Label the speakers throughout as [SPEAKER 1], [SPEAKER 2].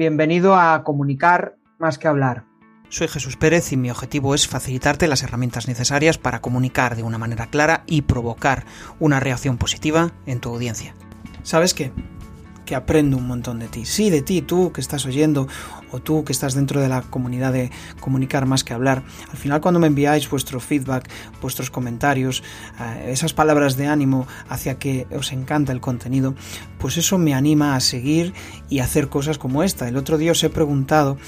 [SPEAKER 1] bienvenido a Comunicar más que hablar.
[SPEAKER 2] Soy Jesús Pérez y mi objetivo es facilitarte las herramientas necesarias para comunicar de una manera clara y provocar una reacción positiva en tu audiencia. ¿Sabes qué? Que aprendo un montón de ti. Sí, de ti, tú que estás oyendo o tú que estás dentro de la comunidad de comunicar más que hablar. Al final cuando me enviáis vuestro feedback, vuestros comentarios, eh, esas palabras de ánimo hacia que os encanta el contenido, pues eso me anima a seguir y hacer cosas como esta. El otro día os he preguntado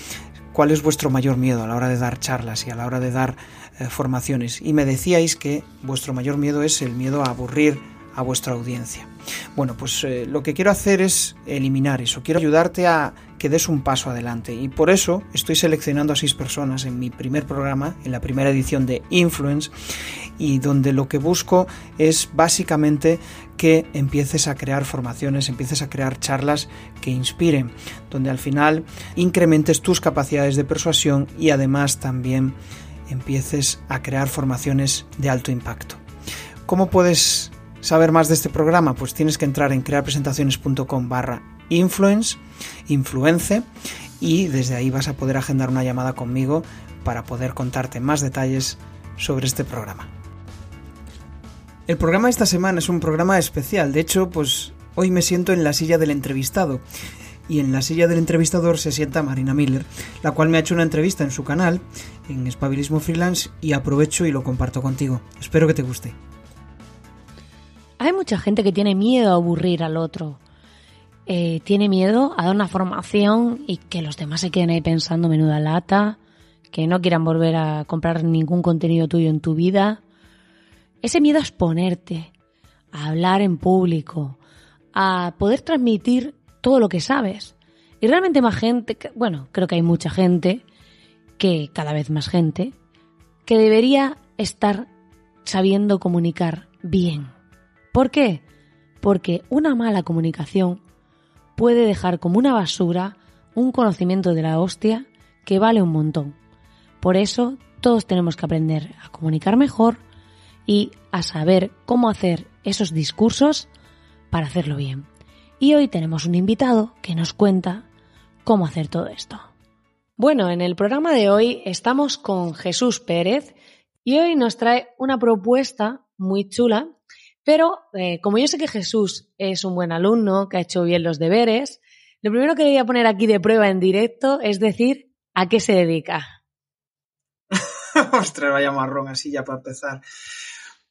[SPEAKER 2] cuál es vuestro mayor miedo a la hora de dar charlas y a la hora de dar eh, formaciones y me decíais que vuestro mayor miedo es el miedo a aburrir a vuestra audiencia. Bueno, pues eh, lo que quiero hacer es eliminar eso, quiero ayudarte a que des un paso adelante y por eso estoy seleccionando a seis personas en mi primer programa, en la primera edición de Influence y donde lo que busco es básicamente que empieces a crear formaciones, empieces a crear charlas que inspiren, donde al final incrementes tus capacidades de persuasión y además también empieces a crear formaciones de alto impacto. ¿Cómo puedes saber más de este programa? Pues tienes que entrar en crearpresentaciones.com barra influence, influence, y desde ahí vas a poder agendar una llamada conmigo para poder contarte más detalles sobre este programa. El programa de esta semana es un programa especial, de hecho, pues hoy me siento en la silla del entrevistado y en la silla del entrevistador se sienta Marina Miller, la cual me ha hecho una entrevista en su canal, en Espabilismo Freelance, y aprovecho y lo comparto contigo. Espero que te guste.
[SPEAKER 3] Hay mucha gente que tiene miedo a aburrir al otro. Eh, tiene miedo a dar una formación y que los demás se queden ahí pensando menuda lata, que no quieran volver a comprar ningún contenido tuyo en tu vida. Ese miedo a exponerte, a hablar en público, a poder transmitir todo lo que sabes. Y realmente más gente, bueno, creo que hay mucha gente, que cada vez más gente, que debería estar sabiendo comunicar bien. ¿Por qué? Porque una mala comunicación puede dejar como una basura un conocimiento de la hostia que vale un montón. Por eso todos tenemos que aprender a comunicar mejor y a saber cómo hacer esos discursos para hacerlo bien. Y hoy tenemos un invitado que nos cuenta cómo hacer todo esto. Bueno, en el programa de hoy estamos con Jesús Pérez y hoy nos trae una propuesta muy chula pero eh, como yo sé que Jesús es un buen alumno, que ha hecho bien los deberes, lo primero que le voy a poner aquí de prueba en directo es decir a qué se dedica.
[SPEAKER 1] Ostras, vaya marrón así ya para empezar.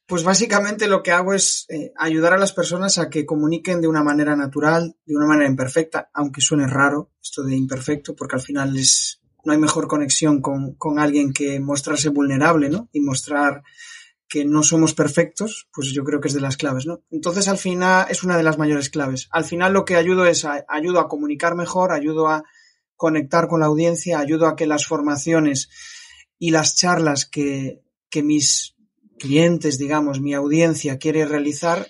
[SPEAKER 1] Pues básicamente lo que hago es eh, ayudar a las personas a que comuniquen de una manera natural, de una manera imperfecta, aunque suene raro esto de imperfecto, porque al final es, no hay mejor conexión con, con alguien que mostrarse vulnerable, ¿no? Y mostrar que no somos perfectos, pues yo creo que es de las claves, ¿no? Entonces, al final, es una de las mayores claves. Al final lo que ayudo es, a, ayudo a comunicar mejor, ayudo a conectar con la audiencia, ayudo a que las formaciones y las charlas que, que mis clientes, digamos, mi audiencia quiere realizar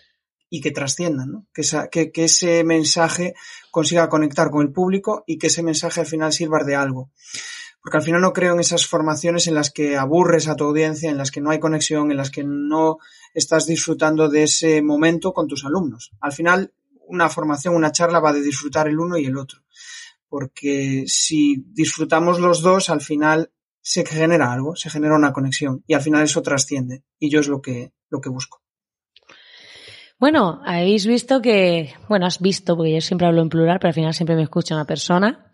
[SPEAKER 1] y que trasciendan, ¿no? Que, que, que, ese mensaje consiga conectar con el público y que ese mensaje al final sirva de algo. Porque al final no creo en esas formaciones en las que aburres a tu audiencia, en las que no hay conexión, en las que no estás disfrutando de ese momento con tus alumnos. Al final, una formación, una charla va de disfrutar el uno y el otro. Porque si disfrutamos los dos, al final se genera algo, se genera una conexión y al final eso trasciende. Y yo es lo que, lo que busco.
[SPEAKER 3] Bueno, habéis visto que, bueno, has visto, porque yo siempre hablo en plural, pero al final siempre me escucha una persona.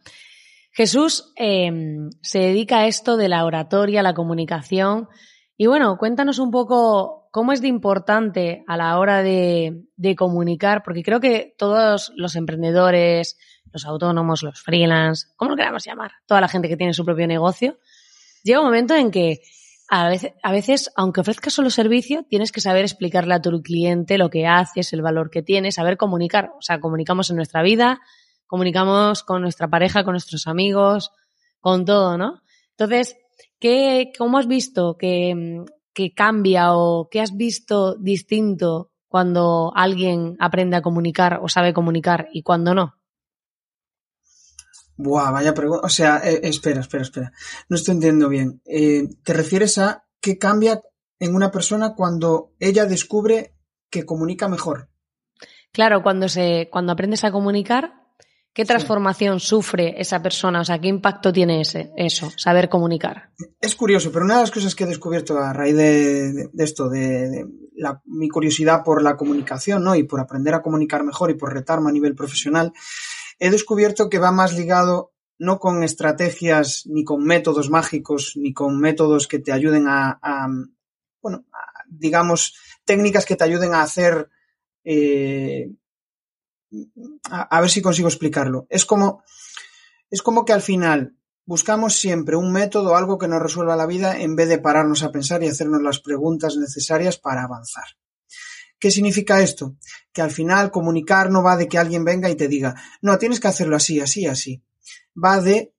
[SPEAKER 3] Jesús em, se dedica a esto de la oratoria, la comunicación. Y bueno, cuéntanos un poco cómo es de importante a la hora de, comunicar, porque creo que todos los emprendedores, los autónomos, los freelance, ¿cómo lo queramos llamar? Toda la gente que tiene su propio negocio, llega un momento en que a veces, a veces, aunque ofrezcas solo servicio, tienes que saber explicarle a tu cliente lo que haces, el valor que tienes, saber comunicar. O sea, comunicamos en nuestra vida, comunicamos con nuestra pareja, con nuestros amigos, con todo, ¿no? Entonces, ¿qué, ¿cómo has visto que, que cambia o qué has visto distinto cuando alguien aprende a comunicar o sabe comunicar y cuando no?
[SPEAKER 1] Buah, vaya pregunta. O sea, eh, espera, espera, espera. No estoy entendiendo bien. Eh, ¿Te refieres a qué cambia en una persona cuando ella descubre que comunica mejor?
[SPEAKER 3] Claro, cuando se, cuando aprendes a comunicar, ¿Qué transformación sufre esa persona? O sea, ¿qué impacto tiene ese, eso, saber comunicar?
[SPEAKER 1] Es curioso, pero una de las cosas que he descubierto a raíz de, esto, de, mi curiosidad por la comunicación, ¿no? Y por aprender a comunicar mejor y por retarme a nivel profesional, he descubierto que va más ligado no con estrategias ni con métodos mágicos ni con métodos que te ayuden a, bueno, digamos, técnicas que te ayuden a hacer eh, a, ver si consigo explicarlo. Es como, es como que al final buscamos siempre un método, algo que nos resuelva la vida, en vez de pararnos a pensar y hacernos las preguntas necesarias para avanzar. ¿Qué significa esto? Que al final comunicar no va de que alguien venga y te diga, no, tienes que hacerlo así, así, así. Va de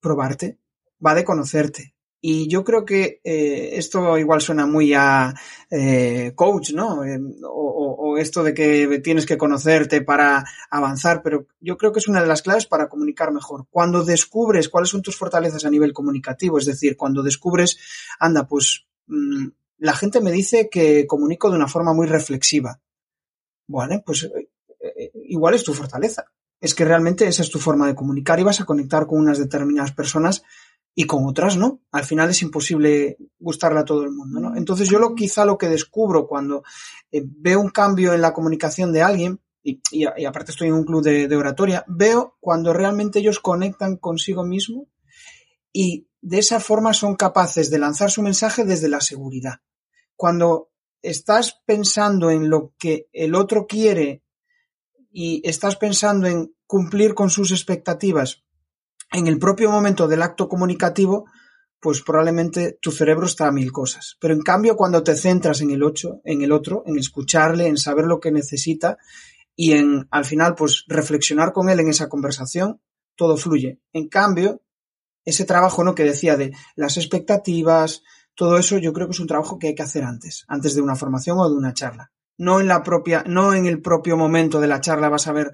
[SPEAKER 1] probarte, va de conocerte, y yo creo que eh, esto igual suena muy a eh, coach, ¿no? Eh, o, esto de que tienes que conocerte para avanzar, pero yo creo que es una de las claves para comunicar mejor. Cuando descubres cuáles son tus fortalezas a nivel comunicativo, es decir, cuando descubres, anda, pues mm, la gente me dice que comunico de una forma muy reflexiva. Bueno, pues igual es tu fortaleza. Es que realmente esa es tu forma de comunicar y vas a conectar con unas determinadas personas y con otras no. Al final es imposible gustarle a todo el mundo, ¿no? Entonces yo lo quizá lo que descubro cuando eh, veo un cambio en la comunicación de alguien, y, aparte estoy en un club de, oratoria, veo cuando realmente ellos conectan consigo mismo y de esa forma son capaces de lanzar su mensaje desde la seguridad. Cuando estás pensando en lo que el otro quiere y estás pensando en cumplir con sus expectativas en el propio momento del acto comunicativo, pues probablemente tu cerebro está a mil cosas. Pero en cambio, cuando te centras en el ocho, en el otro, en escucharle, en saber lo que necesita y en al final, pues reflexionar con él en esa conversación, todo fluye. En cambio, ese trabajo, ¿no? Que decía de las expectativas, todo eso, yo creo que es un trabajo que hay que hacer antes, antes de una formación o de una charla. No en la propia, no en el propio momento de la charla vas a ver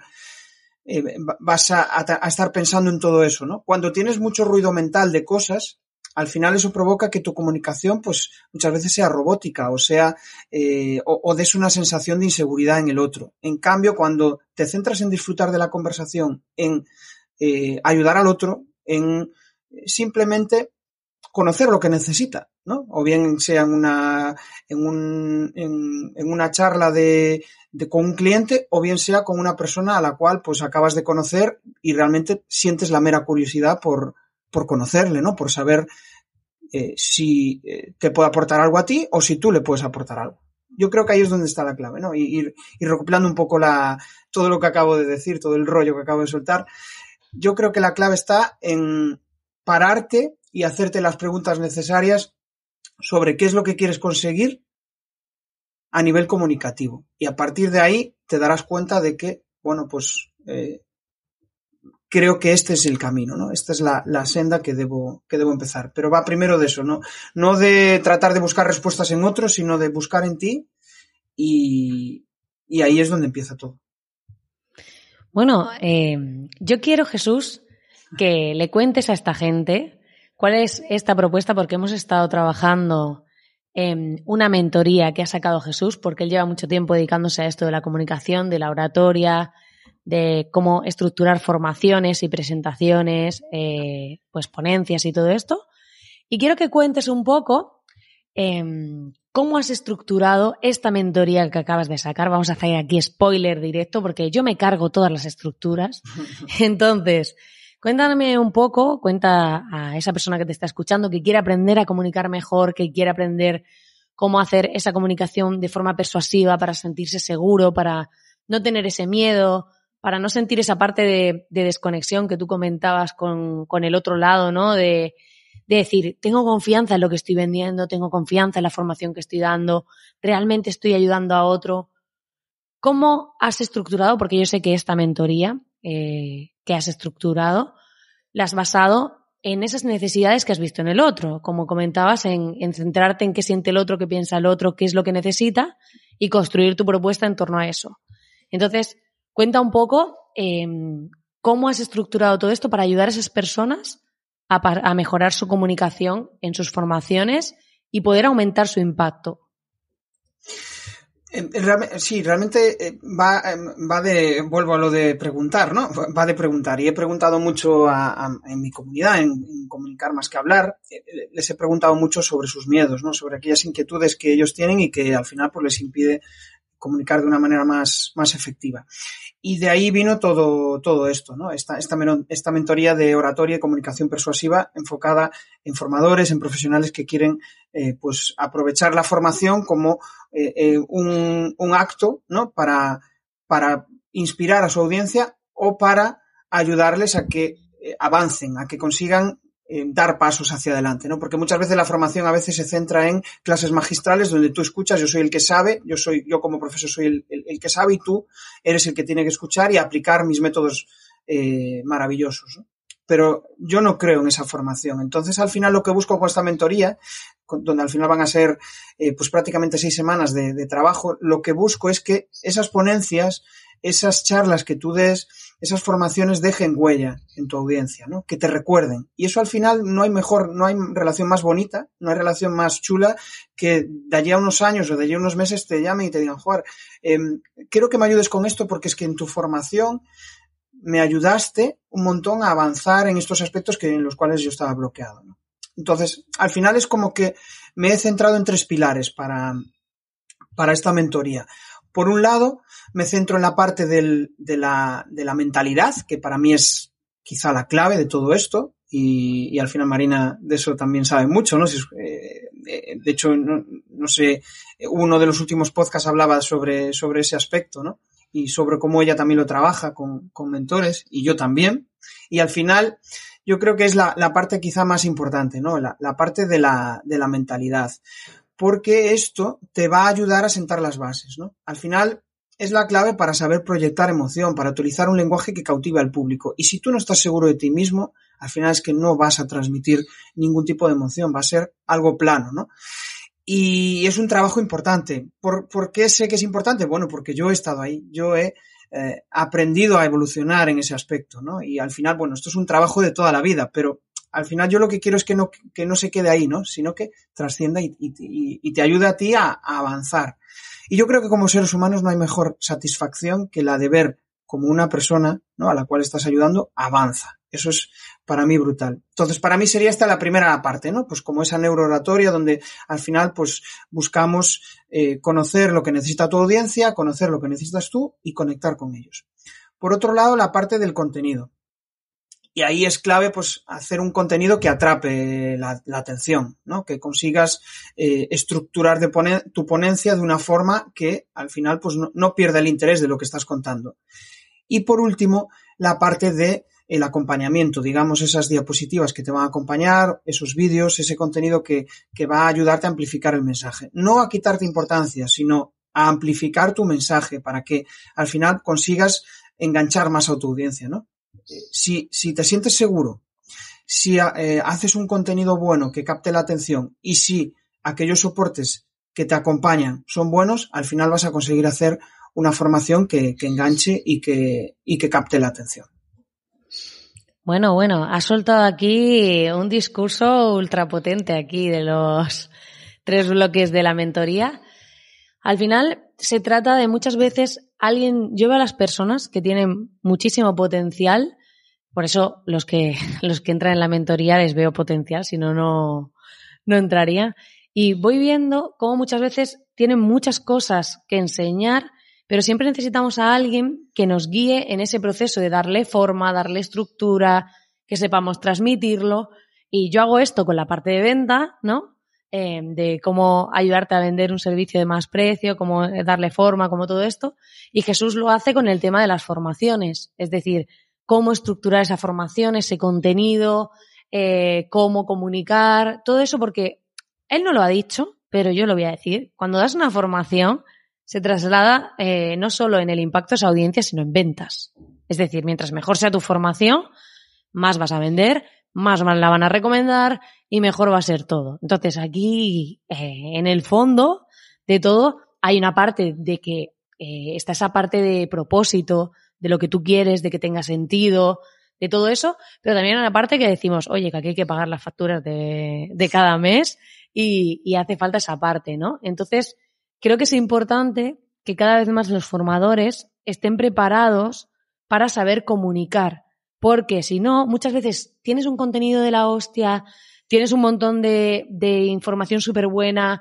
[SPEAKER 1] eh, vas a, estar pensando en todo eso, ¿no? Cuando tienes mucho ruido mental de cosas, al final eso provoca que tu comunicación, pues muchas veces sea robótica o sea, eh, o, des una sensación de inseguridad en el otro. En cambio, cuando te centras en disfrutar de la conversación, en eh, ayudar al otro, en simplemente conocer lo que necesita, ¿no? O bien sea en una, en, un, en una charla de, con un cliente o bien sea con una persona a la cual pues acabas de conocer y realmente sientes la mera curiosidad por, por conocerle, ¿no? Por saber eh, si eh, te puede aportar algo a ti o si tú le puedes aportar algo. Yo creo que ahí es donde está la clave, ¿no? Y ir, recopilando un poco la, todo lo que acabo de decir, todo el rollo que acabo de soltar. Yo creo que la clave está en pararte y hacerte las preguntas necesarias sobre qué es lo que quieres conseguir a nivel comunicativo. Y a partir de ahí te darás cuenta de que, bueno, pues eh, creo que este es el camino, ¿no? Esta es la, senda que debo, que debo empezar. Pero va primero de eso, ¿no? No de tratar de buscar respuestas en otros, sino de buscar en ti y, ahí es donde empieza todo.
[SPEAKER 3] Bueno, eh, yo quiero, Jesús, que le cuentes a esta gente cuál es esta propuesta, porque hemos estado trabajando una mentoría que ha sacado Jesús, porque él lleva mucho tiempo dedicándose a esto de la comunicación, de la oratoria, de cómo estructurar formaciones y presentaciones, eh, pues ponencias y todo esto. Y quiero que cuentes un poco em, cómo has estructurado esta mentoría que acabas de sacar. Vamos a hacer aquí spoiler directo porque yo me cargo todas las estructuras. Entonces, Cuéntame un poco, cuenta a esa persona que te está escuchando que quiere aprender a comunicar mejor, que quiere aprender cómo hacer esa comunicación de forma persuasiva para sentirse seguro, para no tener ese miedo, para no sentir esa parte de, desconexión que tú comentabas con, el otro lado, ¿no? De, de, decir, tengo confianza en lo que estoy vendiendo, tengo confianza en la formación que estoy dando, realmente estoy ayudando a otro. ¿Cómo has estructurado? Porque yo sé que esta mentoría eh, que has estructurado, la has basado en esas necesidades que has visto en el otro, como comentabas, en, centrarte en qué siente el otro, qué piensa el otro, qué es lo que necesita y construir tu propuesta en torno a eso. Entonces, cuenta un poco em, cómo has estructurado todo esto para ayudar a esas personas a, a mejorar su comunicación en sus formaciones y poder aumentar su impacto.
[SPEAKER 1] Eh, sí, realmente eh, va, va de, vuelvo a lo de preguntar, ¿no? Va de preguntar. Y he preguntado mucho a, en mi comunidad, en, comunicar más que hablar, les he preguntado mucho sobre sus miedos, ¿no? Sobre aquellas inquietudes que ellos tienen y que al final pues les impide comunicar de una manera más, más efectiva. Y de ahí vino todo, todo esto, ¿no? Esta, esta, esta mentoría de oratoria y comunicación persuasiva enfocada en formadores, en profesionales que quieren, eh, pues, aprovechar la formación como eh, eh, un, un, acto, ¿no? Para, para inspirar a su audiencia o para ayudarles a que avancen, a que consigan dar pasos hacia adelante, ¿no? Porque muchas veces la formación a veces se centra en clases magistrales donde tú escuchas, yo soy el que sabe, yo soy, yo como profesor soy el, el, que sabe y tú eres el que tiene que escuchar y aplicar mis métodos eh, maravillosos. Pero yo no creo en esa formación. Entonces, al final, lo que busco con esta mentoría, donde al final van a ser eh, pues prácticamente seis semanas de trabajo, lo que busco es que esas ponencias, esas charlas que tú des, esas formaciones dejen huella en tu audiencia, ¿no? Que te recuerden. Y eso al final no hay mejor, no hay relación más bonita, no hay relación más chula que de allí a unos años o de allí a unos meses te llamen y te digan, Juan, eh, quiero que me ayudes con esto porque es que en tu formación me ayudaste un montón a avanzar en estos aspectos que, en los cuales yo estaba bloqueado. Entonces, al final es como que me he centrado en tres pilares para, para esta mentoría. Por un lado, me centro en la parte de, la, mentalidad, que para mí es quizá la clave de todo esto, y, al final Marina de eso también sabe mucho, ¿no? Eh, eh, de hecho, no, sé, uno de los últimos podcasts hablaba sobre, ese aspecto, ¿no? Y sobre cómo ella también lo trabaja con, mentores, y yo también. Y al final, yo creo que es la, parte quizá más importante, ¿no? La, parte de la mentalidad porque esto te va a ayudar a sentar las bases, ¿no? Al final es la clave para saber proyectar emoción, para utilizar un lenguaje que cautive al público. Y si tú no estás seguro de ti mismo, al final es que no vas a transmitir ningún tipo de emoción, va a ser algo plano, ¿no? Y es un trabajo importante. ¿Por, ¿Por, qué sé que es importante? Bueno, porque yo he estado ahí, yo he eh, aprendido a evolucionar en ese aspecto, ¿no? Y al final, bueno, esto es un trabajo de toda la vida, pero al final yo lo que quiero es que no, que no se quede ahí, ¿no? Sino que trascienda y, y, y te ayude a ti a, a, avanzar. Y yo creo que como seres humanos no hay mejor satisfacción que la de ver como una persona, ¿no? A la cual estás ayudando, avanza. Eso es para mí brutal. Entonces, para mí sería esta la primera parte, ¿no? Pues como esa neurooratoria donde al final, pues buscamos eh, conocer lo que necesita tu audiencia, conocer lo que necesitas tú y conectar con ellos. Por otro lado, la parte del contenido. Y ahí es clave, pues, hacer un contenido que atrape la, atención, ¿no? Que consigas eh, estructurar tu ponencia de una forma que al final, pues, no, no pierda el interés de lo que estás contando. Y por último, la parte de el acompañamiento, digamos, esas diapositivas que te van a acompañar, esos vídeos, ese contenido que, que va a ayudarte a amplificar el mensaje. No a quitarte importancia, sino a amplificar tu mensaje para que al final consigas enganchar más a tu audiencia, ¿no? Si, si te sientes seguro, si eh, haces un contenido bueno que capte la atención y si aquellos soportes que te acompañan son buenos, al final vas a conseguir hacer una formación que, enganche y que, y que capte la atención.
[SPEAKER 3] Bueno, bueno, has soltado aquí un discurso ultrapotente aquí de los tres bloques de la mentoría. Al final se trata de muchas veces alguien, yo veo a las personas que tienen muchísimo potencial, por eso los que, los que entran en la mentoría les veo potencial, si no, no, no entraría. Y voy viendo cómo muchas veces tienen muchas cosas que enseñar, pero siempre necesitamos a alguien que nos guíe en ese proceso de darle forma, darle estructura, que sepamos transmitirlo. Y yo hago esto con la parte de venta, ¿no? Eh, de cómo ayudarte a vender un servicio de más precio, cómo darle forma, como todo esto. Y Jesús lo hace con el tema de las formaciones, es decir, cómo estructurar esa formación, ese contenido, eh, cómo comunicar, todo eso porque él no lo ha dicho, pero yo lo voy a decir. Cuando das una formación, se traslada eh, no solo en el impacto a esa audiencia, sino en ventas. Es decir, mientras mejor sea tu formación, más vas a vender, más la van a recomendar y mejor va a ser todo. Entonces aquí, eh, en el fondo de todo, hay una parte de que eh, está esa parte de propósito, de lo que tú quieres, de que tenga sentido, de todo eso, pero también hay una parte que decimos, oye, que aquí hay que pagar las facturas de, de cada mes y, y hace falta esa parte, ¿no? Entonces, creo que es importante que cada vez más los formadores estén preparados para saber comunicar. Porque si no, muchas veces tienes un contenido de la hostia, tienes un montón de, información súper buena,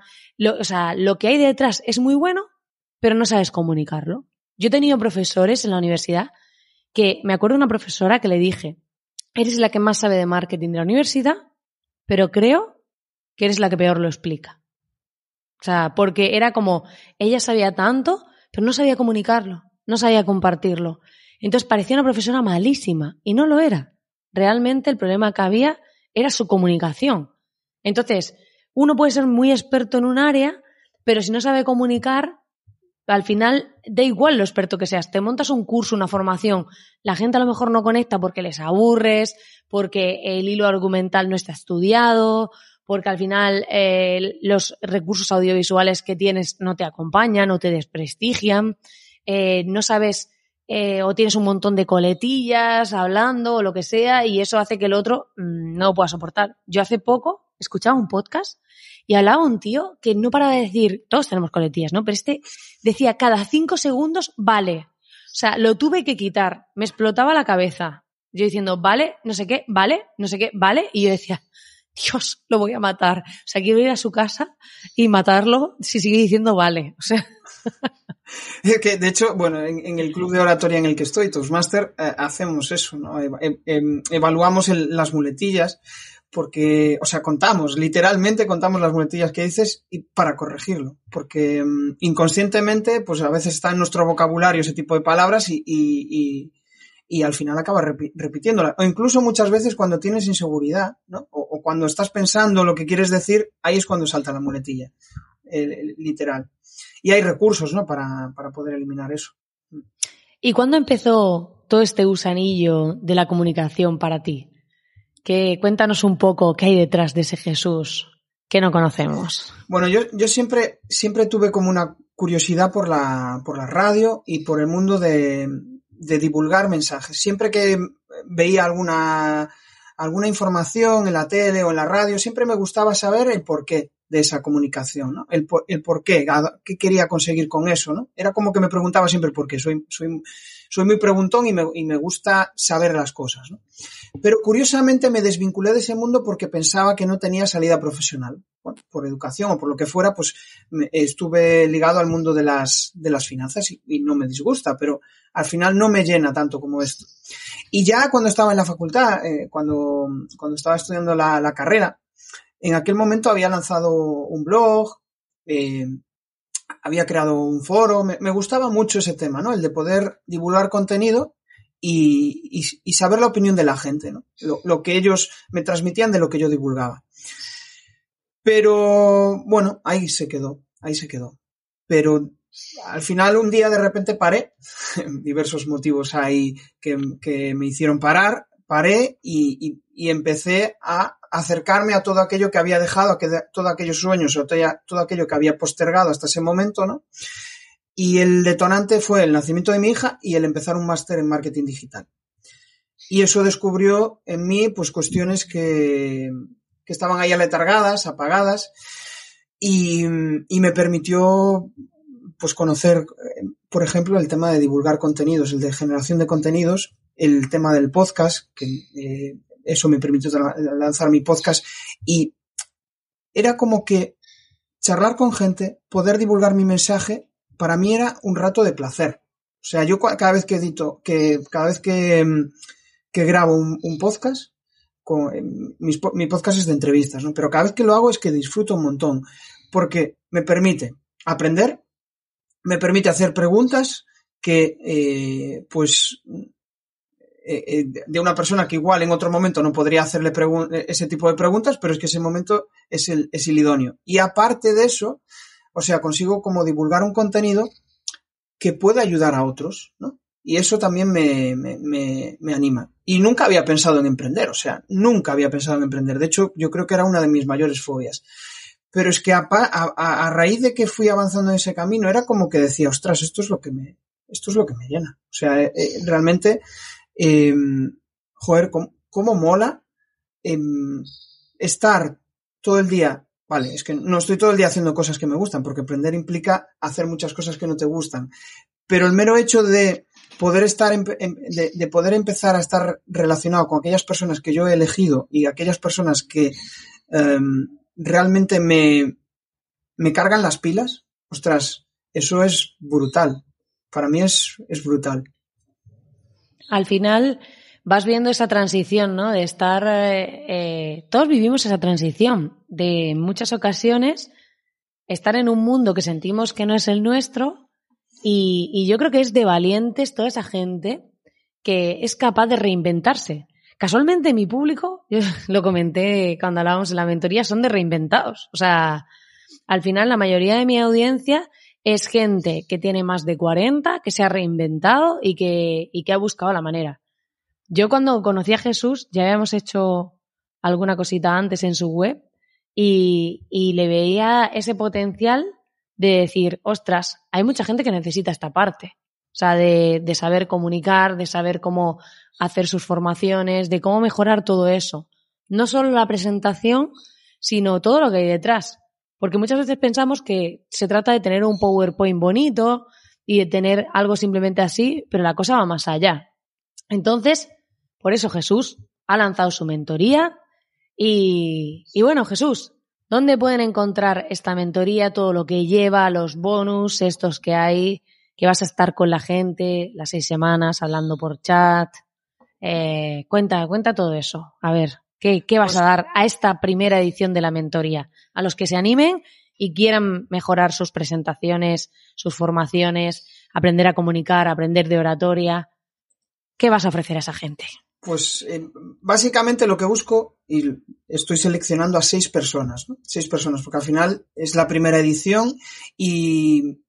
[SPEAKER 3] o sea, lo que hay detrás es muy bueno, pero no sabes comunicarlo. Yo he tenido profesores en la universidad que me acuerdo de una profesora que le dije, eres la que más sabe de marketing de la universidad, pero creo que eres la que peor lo explica. O sea, porque era como, ella sabía tanto, pero no sabía comunicarlo, no sabía compartirlo. Entonces parecía una profesora malísima y no lo era. Realmente el problema que había era su comunicación. Entonces, uno puede ser muy experto en un área, pero si no sabe comunicar, al final da igual lo experto que seas. Te montas un curso, una formación, la gente a lo mejor no conecta porque les aburres, porque el hilo argumental no está estudiado, porque al final eh, los recursos audiovisuales que tienes no te acompañan o te desprestigian, eh, no sabes eh, o tienes un montón de coletillas hablando o lo que sea y eso hace que el otro mm, no lo pueda soportar. Yo hace poco escuchaba un podcast y hablaba un tío que no para de decir, todos tenemos coletillas, ¿no? Pero este decía cada cinco segundos, vale. O sea, lo tuve que quitar, me explotaba la cabeza. Yo diciendo, vale, no sé qué, vale, no sé qué, vale. Y yo decía, Dios, lo voy a matar. O sea, quiero ir a su casa y matarlo si sigue diciendo vale. O sea.
[SPEAKER 1] de hecho, bueno, en, el club de oratoria en el que estoy, Toastmaster, eh, hacemos eso, ¿no? Em, evaluamos las muletillas porque, o sea, contamos, literalmente contamos las muletillas que dices y para corregirlo, porque mm, inconscientemente, pues a veces está en nuestro vocabulario ese tipo de palabras y, y, y, al final acaba repitiéndola. O incluso muchas veces cuando tienes inseguridad, ¿no? O, cuando estás pensando lo que quieres decir, ahí es cuando salta la muletilla, literal. Y hay recursos, ¿no? Para, para poder eliminar eso.
[SPEAKER 3] ¿Y cuándo empezó todo este gusanillo de la comunicación para ti? Que cuéntanos un poco qué hay detrás de ese Jesús que no conocemos.
[SPEAKER 1] Bueno, yo, yo siempre, siempre tuve como una curiosidad por la, por la radio y por el mundo de, de divulgar mensajes. Siempre que veía alguna, alguna información en la tele o en la radio, siempre me gustaba saber el porqué de esa comunicación, ¿no? El, el por qué, qué quería conseguir con eso, ¿no? Era como que me preguntaba siempre por qué. Soy, soy, soy muy preguntón y me, y me gusta saber las cosas, ¿no? Pero curiosamente me desvinculé de ese mundo porque pensaba que no tenía salida profesional. Por educación o por lo que fuera, pues estuve ligado al mundo de las, de las finanzas y, no me disgusta, pero al final no me llena tanto como esto. Y ya cuando estaba en la facultad, eh, cuando, cuando estaba estudiando la carrera, en aquel momento había lanzado un blog, eh, había creado un foro, me, gustaba mucho ese tema, ¿no? El de poder divulgar contenido y, saber la opinión de la gente, ¿no? Lo, que ellos me transmitían de lo que yo divulgaba. Pero bueno, ahí se quedó, ahí se quedó. Pero al final un día de repente paré, diversos motivos ahí que, me hicieron parar, paré y, y empecé a acercarme a todo aquello que había dejado, a todos aquellos sueños o todo aquello que había postergado hasta ese momento, ¿no? Y el detonante fue el nacimiento de mi hija y el empezar un máster en marketing digital. Y eso descubrió en mí, pues, cuestiones que, que estaban ahí aletargadas, apagadas, y, y me permitió, pues, conocer, por ejemplo, el tema de divulgar contenidos, el de generación de contenidos, el tema del podcast, que eh, eso me permitió lanzar mi podcast y era como que charlar con gente, poder divulgar mi mensaje, para mí era un rato de placer. O sea, yo cada vez que edito, que cada vez que, mm, que grabo un, podcast, em, mi podcast es de entrevistas, ¿no? Pero cada vez que lo hago es que disfruto un montón, porque me permite aprender, me permite hacer preguntas que, eh, pues, de una persona que igual en otro momento no podría hacerle eh, ese tipo de preguntas, pero es que ese momento es el, es idóneo. Y aparte de eso, o sea, consigo como divulgar un contenido que pueda ayudar a otros, ¿no? Y eso también me, me, me, anima. Y nunca había pensado en emprender, o sea, nunca había pensado en emprender. De hecho, yo creo que era una de mis mayores fobias. Pero es que a raíz de que fui avanzando en ese camino, era como que decía, ostras, esto es lo que me, esto es lo que me llena. O sea, realmente eh, joder, cómo, mola em, estar todo el día vale, es que no estoy todo el día haciendo cosas que me gustan, porque aprender implica hacer muchas cosas que no te gustan. Pero el mero hecho de poder estar, de, poder empezar a estar relacionado con aquellas personas que yo he elegido y aquellas personas que em, realmente me, me cargan las pilas, ostras, eso es brutal. Para mí es, es brutal.
[SPEAKER 3] Al final vas viendo esa transición, ¿no? De estar, eh, eh, todos vivimos esa transición de en muchas ocasiones estar en un mundo que sentimos que no es el nuestro y, yo creo que es de valientes toda esa gente que es capaz de reinventarse. Casualmente mi público, yo lo comenté cuando hablábamos de la mentoría, son de reinventados. O sea, al final la mayoría de mi audiencia es gente que tiene más de 40, que se ha reinventado y que, y que ha buscado la manera. Yo cuando conocí a Jesús ya habíamos hecho alguna cosita antes en su web y, y le veía ese potencial de decir, ostras, hay mucha gente que necesita esta parte. O sea, de, de, saber comunicar, de saber cómo hacer sus formaciones, de cómo mejorar todo eso. No solo la presentación, sino todo lo que hay detrás. Porque muchas veces pensamos que se trata de tener un PowerPoint bonito y de tener algo simplemente así, pero la cosa va más allá. Entonces, por eso Jesús ha lanzado su mentoría y, y bueno, Jesús, ¿Dónde pueden encontrar esta mentoría, todo lo que lleva, los bonus, estos que hay, que vas a estar con la gente las seis semanas hablando por chat? Eh, cuenta, cuenta todo eso. A ver, ¿qué, qué vas a dar a esta primera edición de la mentoría? A los que se animen y quieran mejorar sus presentaciones, sus formaciones, aprender a comunicar, aprender de oratoria. ¿Qué vas a ofrecer a esa gente?
[SPEAKER 1] Pues eh, básicamente lo que busco, y estoy seleccionando a seis personas, ¿no? Seis personas, porque al final es la primera edición y,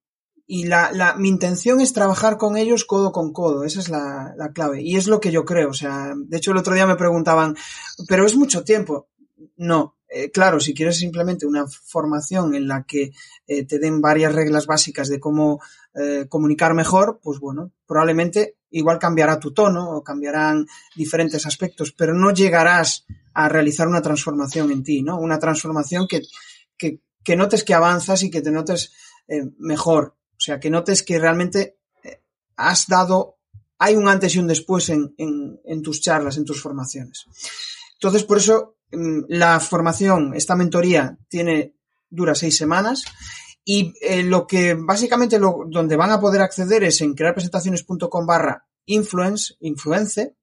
[SPEAKER 1] y la, la, mi intención es trabajar con ellos codo con codo, esa es la, la clave. Y es lo que yo creo, o sea, de hecho el otro día me preguntaban, pero es mucho tiempo. No, eh, claro, si quieres simplemente una formación en la que eh, te den varias reglas básicas de cómo eh, comunicar mejor, pues bueno, probablemente igual cambiará tu tono o cambiarán diferentes aspectos, pero no llegarás a realizar una transformación en ti, ¿no? Una transformación que, que, que notes que avanzas y que te notes mejor, o sea, que notes que realmente has dado, hay un antes y un después en, en, tus charlas, en tus formaciones. Entonces, por eso Mm, la formación, esta mentoría, tiene, dura seis semanas y eh, lo que básicamente donde van a poder acceder es en crearpresentaciones.com barra influence, influence,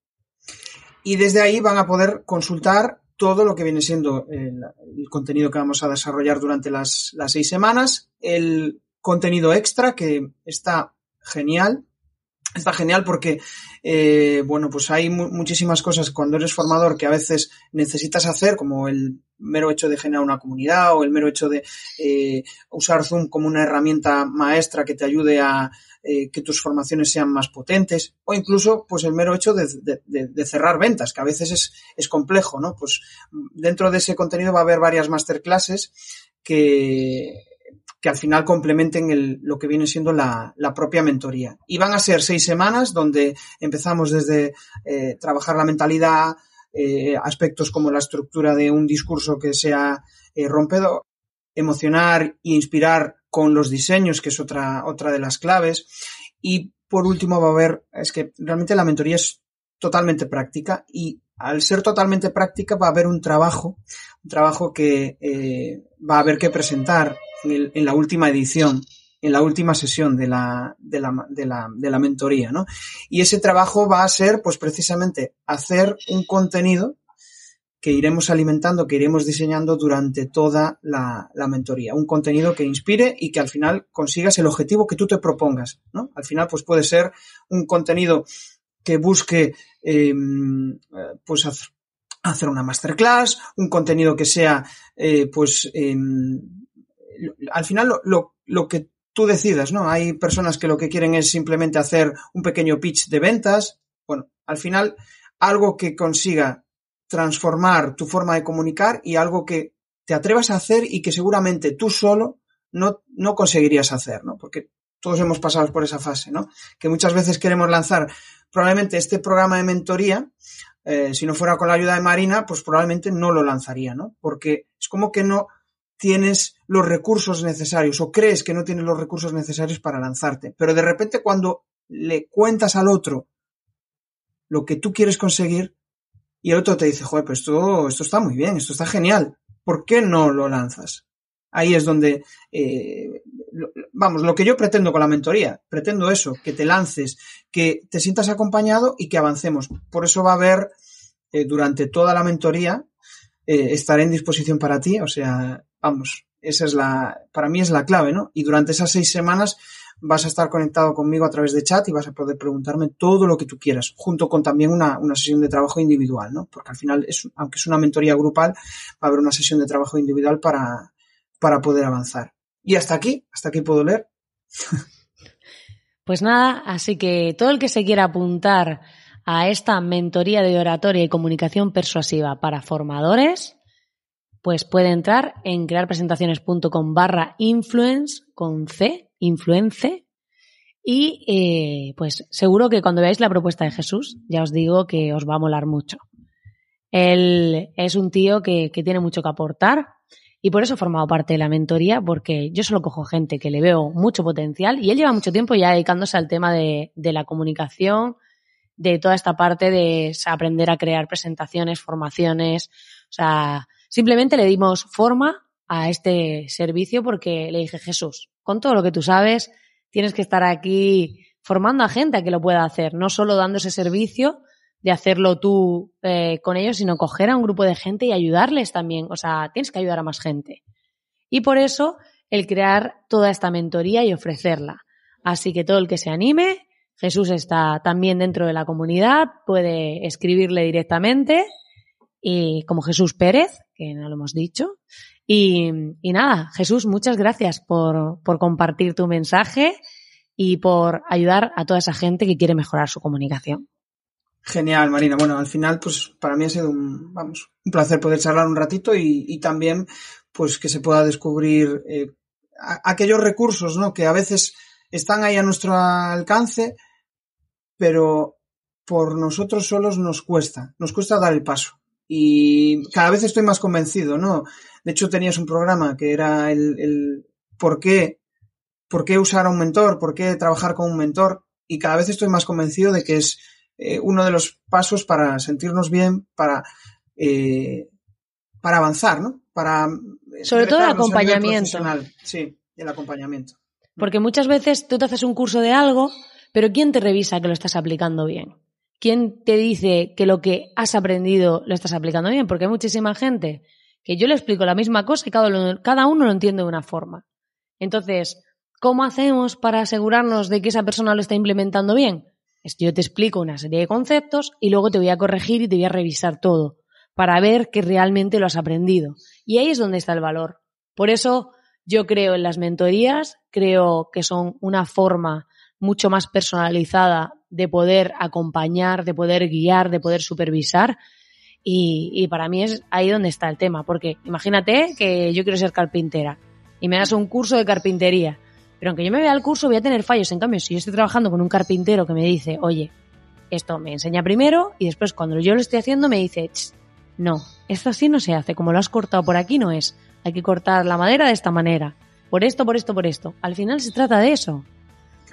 [SPEAKER 1] y desde ahí van a poder consultar todo lo que viene siendo el, el contenido que vamos a desarrollar durante las, las seis semanas, el contenido extra que está genial, está genial porque, eh, bueno, pues hay mu muchísimas cosas cuando eres formador que a veces necesitas hacer, como el mero hecho de generar una comunidad o el mero hecho de eh, usar Zoom como una herramienta maestra que te ayude a eh, que tus formaciones sean más potentes o incluso pues el mero hecho de, de, de, cerrar ventas, que a veces es, es complejo, ¿no? Pues dentro de ese contenido va a haber varias masterclasses que que al final complementen el, lo que viene siendo la, la, propia mentoría. Y van a ser seis semanas donde empezamos desde eh, trabajar la mentalidad, eh, aspectos como la estructura de un discurso que sea eh, rompedor, emocionar e inspirar con los diseños, que es otra, otra de las claves. Y por último va a haber, es que realmente la mentoría es totalmente práctica y al ser totalmente práctica va a haber un trabajo, un trabajo que eh, va a haber que presentar en, el, en, la última edición, en la última sesión de la, de la, de la, de la mentoría, ¿no? Y ese trabajo va a ser, pues precisamente, hacer un contenido que iremos alimentando, que iremos diseñando durante toda la, la, mentoría. Un contenido que inspire y que al final consigas el objetivo que tú te propongas, ¿no? Al final, pues puede ser un contenido que busque eh, pues hacer una masterclass, un contenido que sea eh, pues eh, al final lo, lo, lo, que tú decidas, ¿no? Hay personas que lo que quieren es simplemente hacer un pequeño pitch de ventas. Bueno, al final algo que consiga transformar tu forma de comunicar y algo que te atrevas a hacer y que seguramente tú solo no, no conseguirías hacer, ¿no? Porque todos hemos pasado por esa fase, ¿no? Que muchas veces queremos lanzar probablemente este programa de mentoría, eh, si no fuera con la ayuda de Marina, pues probablemente no lo lanzaría, ¿no? Porque es como que no, tienes los recursos necesarios o crees que no tienes los recursos necesarios para lanzarte. Pero de repente cuando le cuentas al otro lo que tú quieres conseguir y el otro te dice, joder, pues esto, esto está muy bien, esto está genial, ¿por qué no lo lanzas? Ahí es donde, eh, vamos, lo que yo pretendo con la mentoría, pretendo eso, que te lances, que te sientas acompañado y que avancemos. Por eso va a haber eh, durante toda la mentoría, eh, estaré en disposición para ti, o sea, vamos, esa es la, para mí es la clave, ¿no? Y durante esas seis semanas vas a estar conectado conmigo a través de chat y vas a poder preguntarme todo lo que tú quieras, junto con también una, una sesión de trabajo individual, ¿no? Porque al final, es, aunque es una mentoría grupal, va a haber una sesión de trabajo individual para, para poder avanzar. Y hasta aquí, hasta aquí puedo leer.
[SPEAKER 3] Pues nada, así que todo el que se quiera apuntar a esta mentoría de oratoria y comunicación persuasiva para formadores, pues puede entrar en crearpresentaciones.com barra influence con C, influence, y eh, pues seguro que cuando veáis la propuesta de Jesús, ya os digo que os va a molar mucho. Él es un tío que, que tiene mucho que aportar y por eso he formado parte de la mentoría, porque yo solo cojo gente que le veo mucho potencial y él lleva mucho tiempo ya dedicándose al tema de, de la comunicación, de toda esta parte de aprender a crear presentaciones, formaciones, o sea, Simplemente le dimos forma a este servicio porque le dije, Jesús, con todo lo que tú sabes, tienes que estar aquí formando a gente a que lo pueda hacer, no solo dando ese servicio de hacerlo tú eh, con ellos, sino coger a un grupo de gente y ayudarles también. O sea, tienes que ayudar a más gente. Y por eso el crear toda esta mentoría y ofrecerla. Así que todo el que se anime, Jesús está también dentro de la comunidad, puede escribirle directamente y como Jesús Pérez, que no lo hemos dicho. Y, nada, Jesús, muchas gracias por, por compartir tu mensaje y por ayudar a toda esa gente que quiere mejorar su comunicación.
[SPEAKER 1] Genial, Marina. Bueno, al final, pues para mí ha sido un, vamos, un placer poder charlar un ratito y, también, pues que se pueda descubrir eh, aquellos recursos, ¿no? Que a veces están ahí a nuestro alcance, pero por nosotros solos nos cuesta, nos cuesta dar el paso y cada vez estoy más convencido, ¿no? De hecho, tenías un programa que era el, el por qué, por qué usar a un mentor, por qué trabajar con un mentor, y cada vez estoy más convencido de que es eh, uno de los pasos para sentirnos bien, para, eh, para avanzar, ¿no? Para
[SPEAKER 3] sobre todo el acompañamiento.
[SPEAKER 1] Sí, el acompañamiento.
[SPEAKER 3] Porque muchas veces tú te haces un curso de algo, pero ¿quién te revisa que lo estás aplicando bien? ¿Quién te dice que lo que has aprendido lo estás aplicando bien? Porque hay muchísima gente que yo le explico la misma cosa y cada uno, lo entiende de una forma. Entonces, ¿cómo hacemos para asegurarnos de que esa persona lo está implementando bien? Es yo te explico una serie de conceptos y luego te voy a corregir y te voy a revisar todo para ver que realmente lo has aprendido. Y ahí es donde está el valor. Por eso yo creo en las mentorías, creo que son una forma mucho más personalizada de poder acompañar, de poder guiar, de poder supervisar. Y, para mí es ahí donde está el tema, porque imagínate que yo quiero ser carpintera y me das un curso de carpintería, pero aunque yo me vea el curso voy a tener fallos. En cambio, si yo estoy trabajando con un carpintero que me dice, oye, esto me enseña primero y después cuando yo lo estoy haciendo me dice, no, esto así no se hace, como lo has cortado por aquí no es, hay que cortar la madera de esta manera, por esto, por esto, por esto. Al final se trata de eso.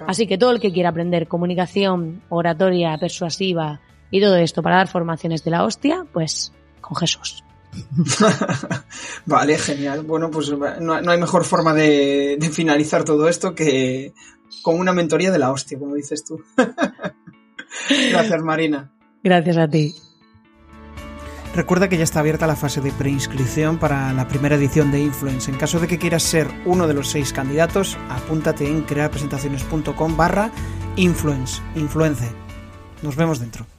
[SPEAKER 3] Así que todo el que quiera aprender comunicación, oratoria, persuasiva y todo esto para dar formaciones de la hostia, pues con Jesús.
[SPEAKER 1] vale, genial. Bueno, pues no, hay mejor forma de, de, finalizar todo esto que con una mentoría de la hostia, como dices tú. Gracias, Marina.
[SPEAKER 3] Gracias a ti.
[SPEAKER 2] Recuerda que ya está abierta la fase de preinscripción para la primera edición de Influence. En caso de que quieras ser uno de los seis candidatos, apúntate en crearpresentaciones.com barra influence, influence. Nos vemos dentro.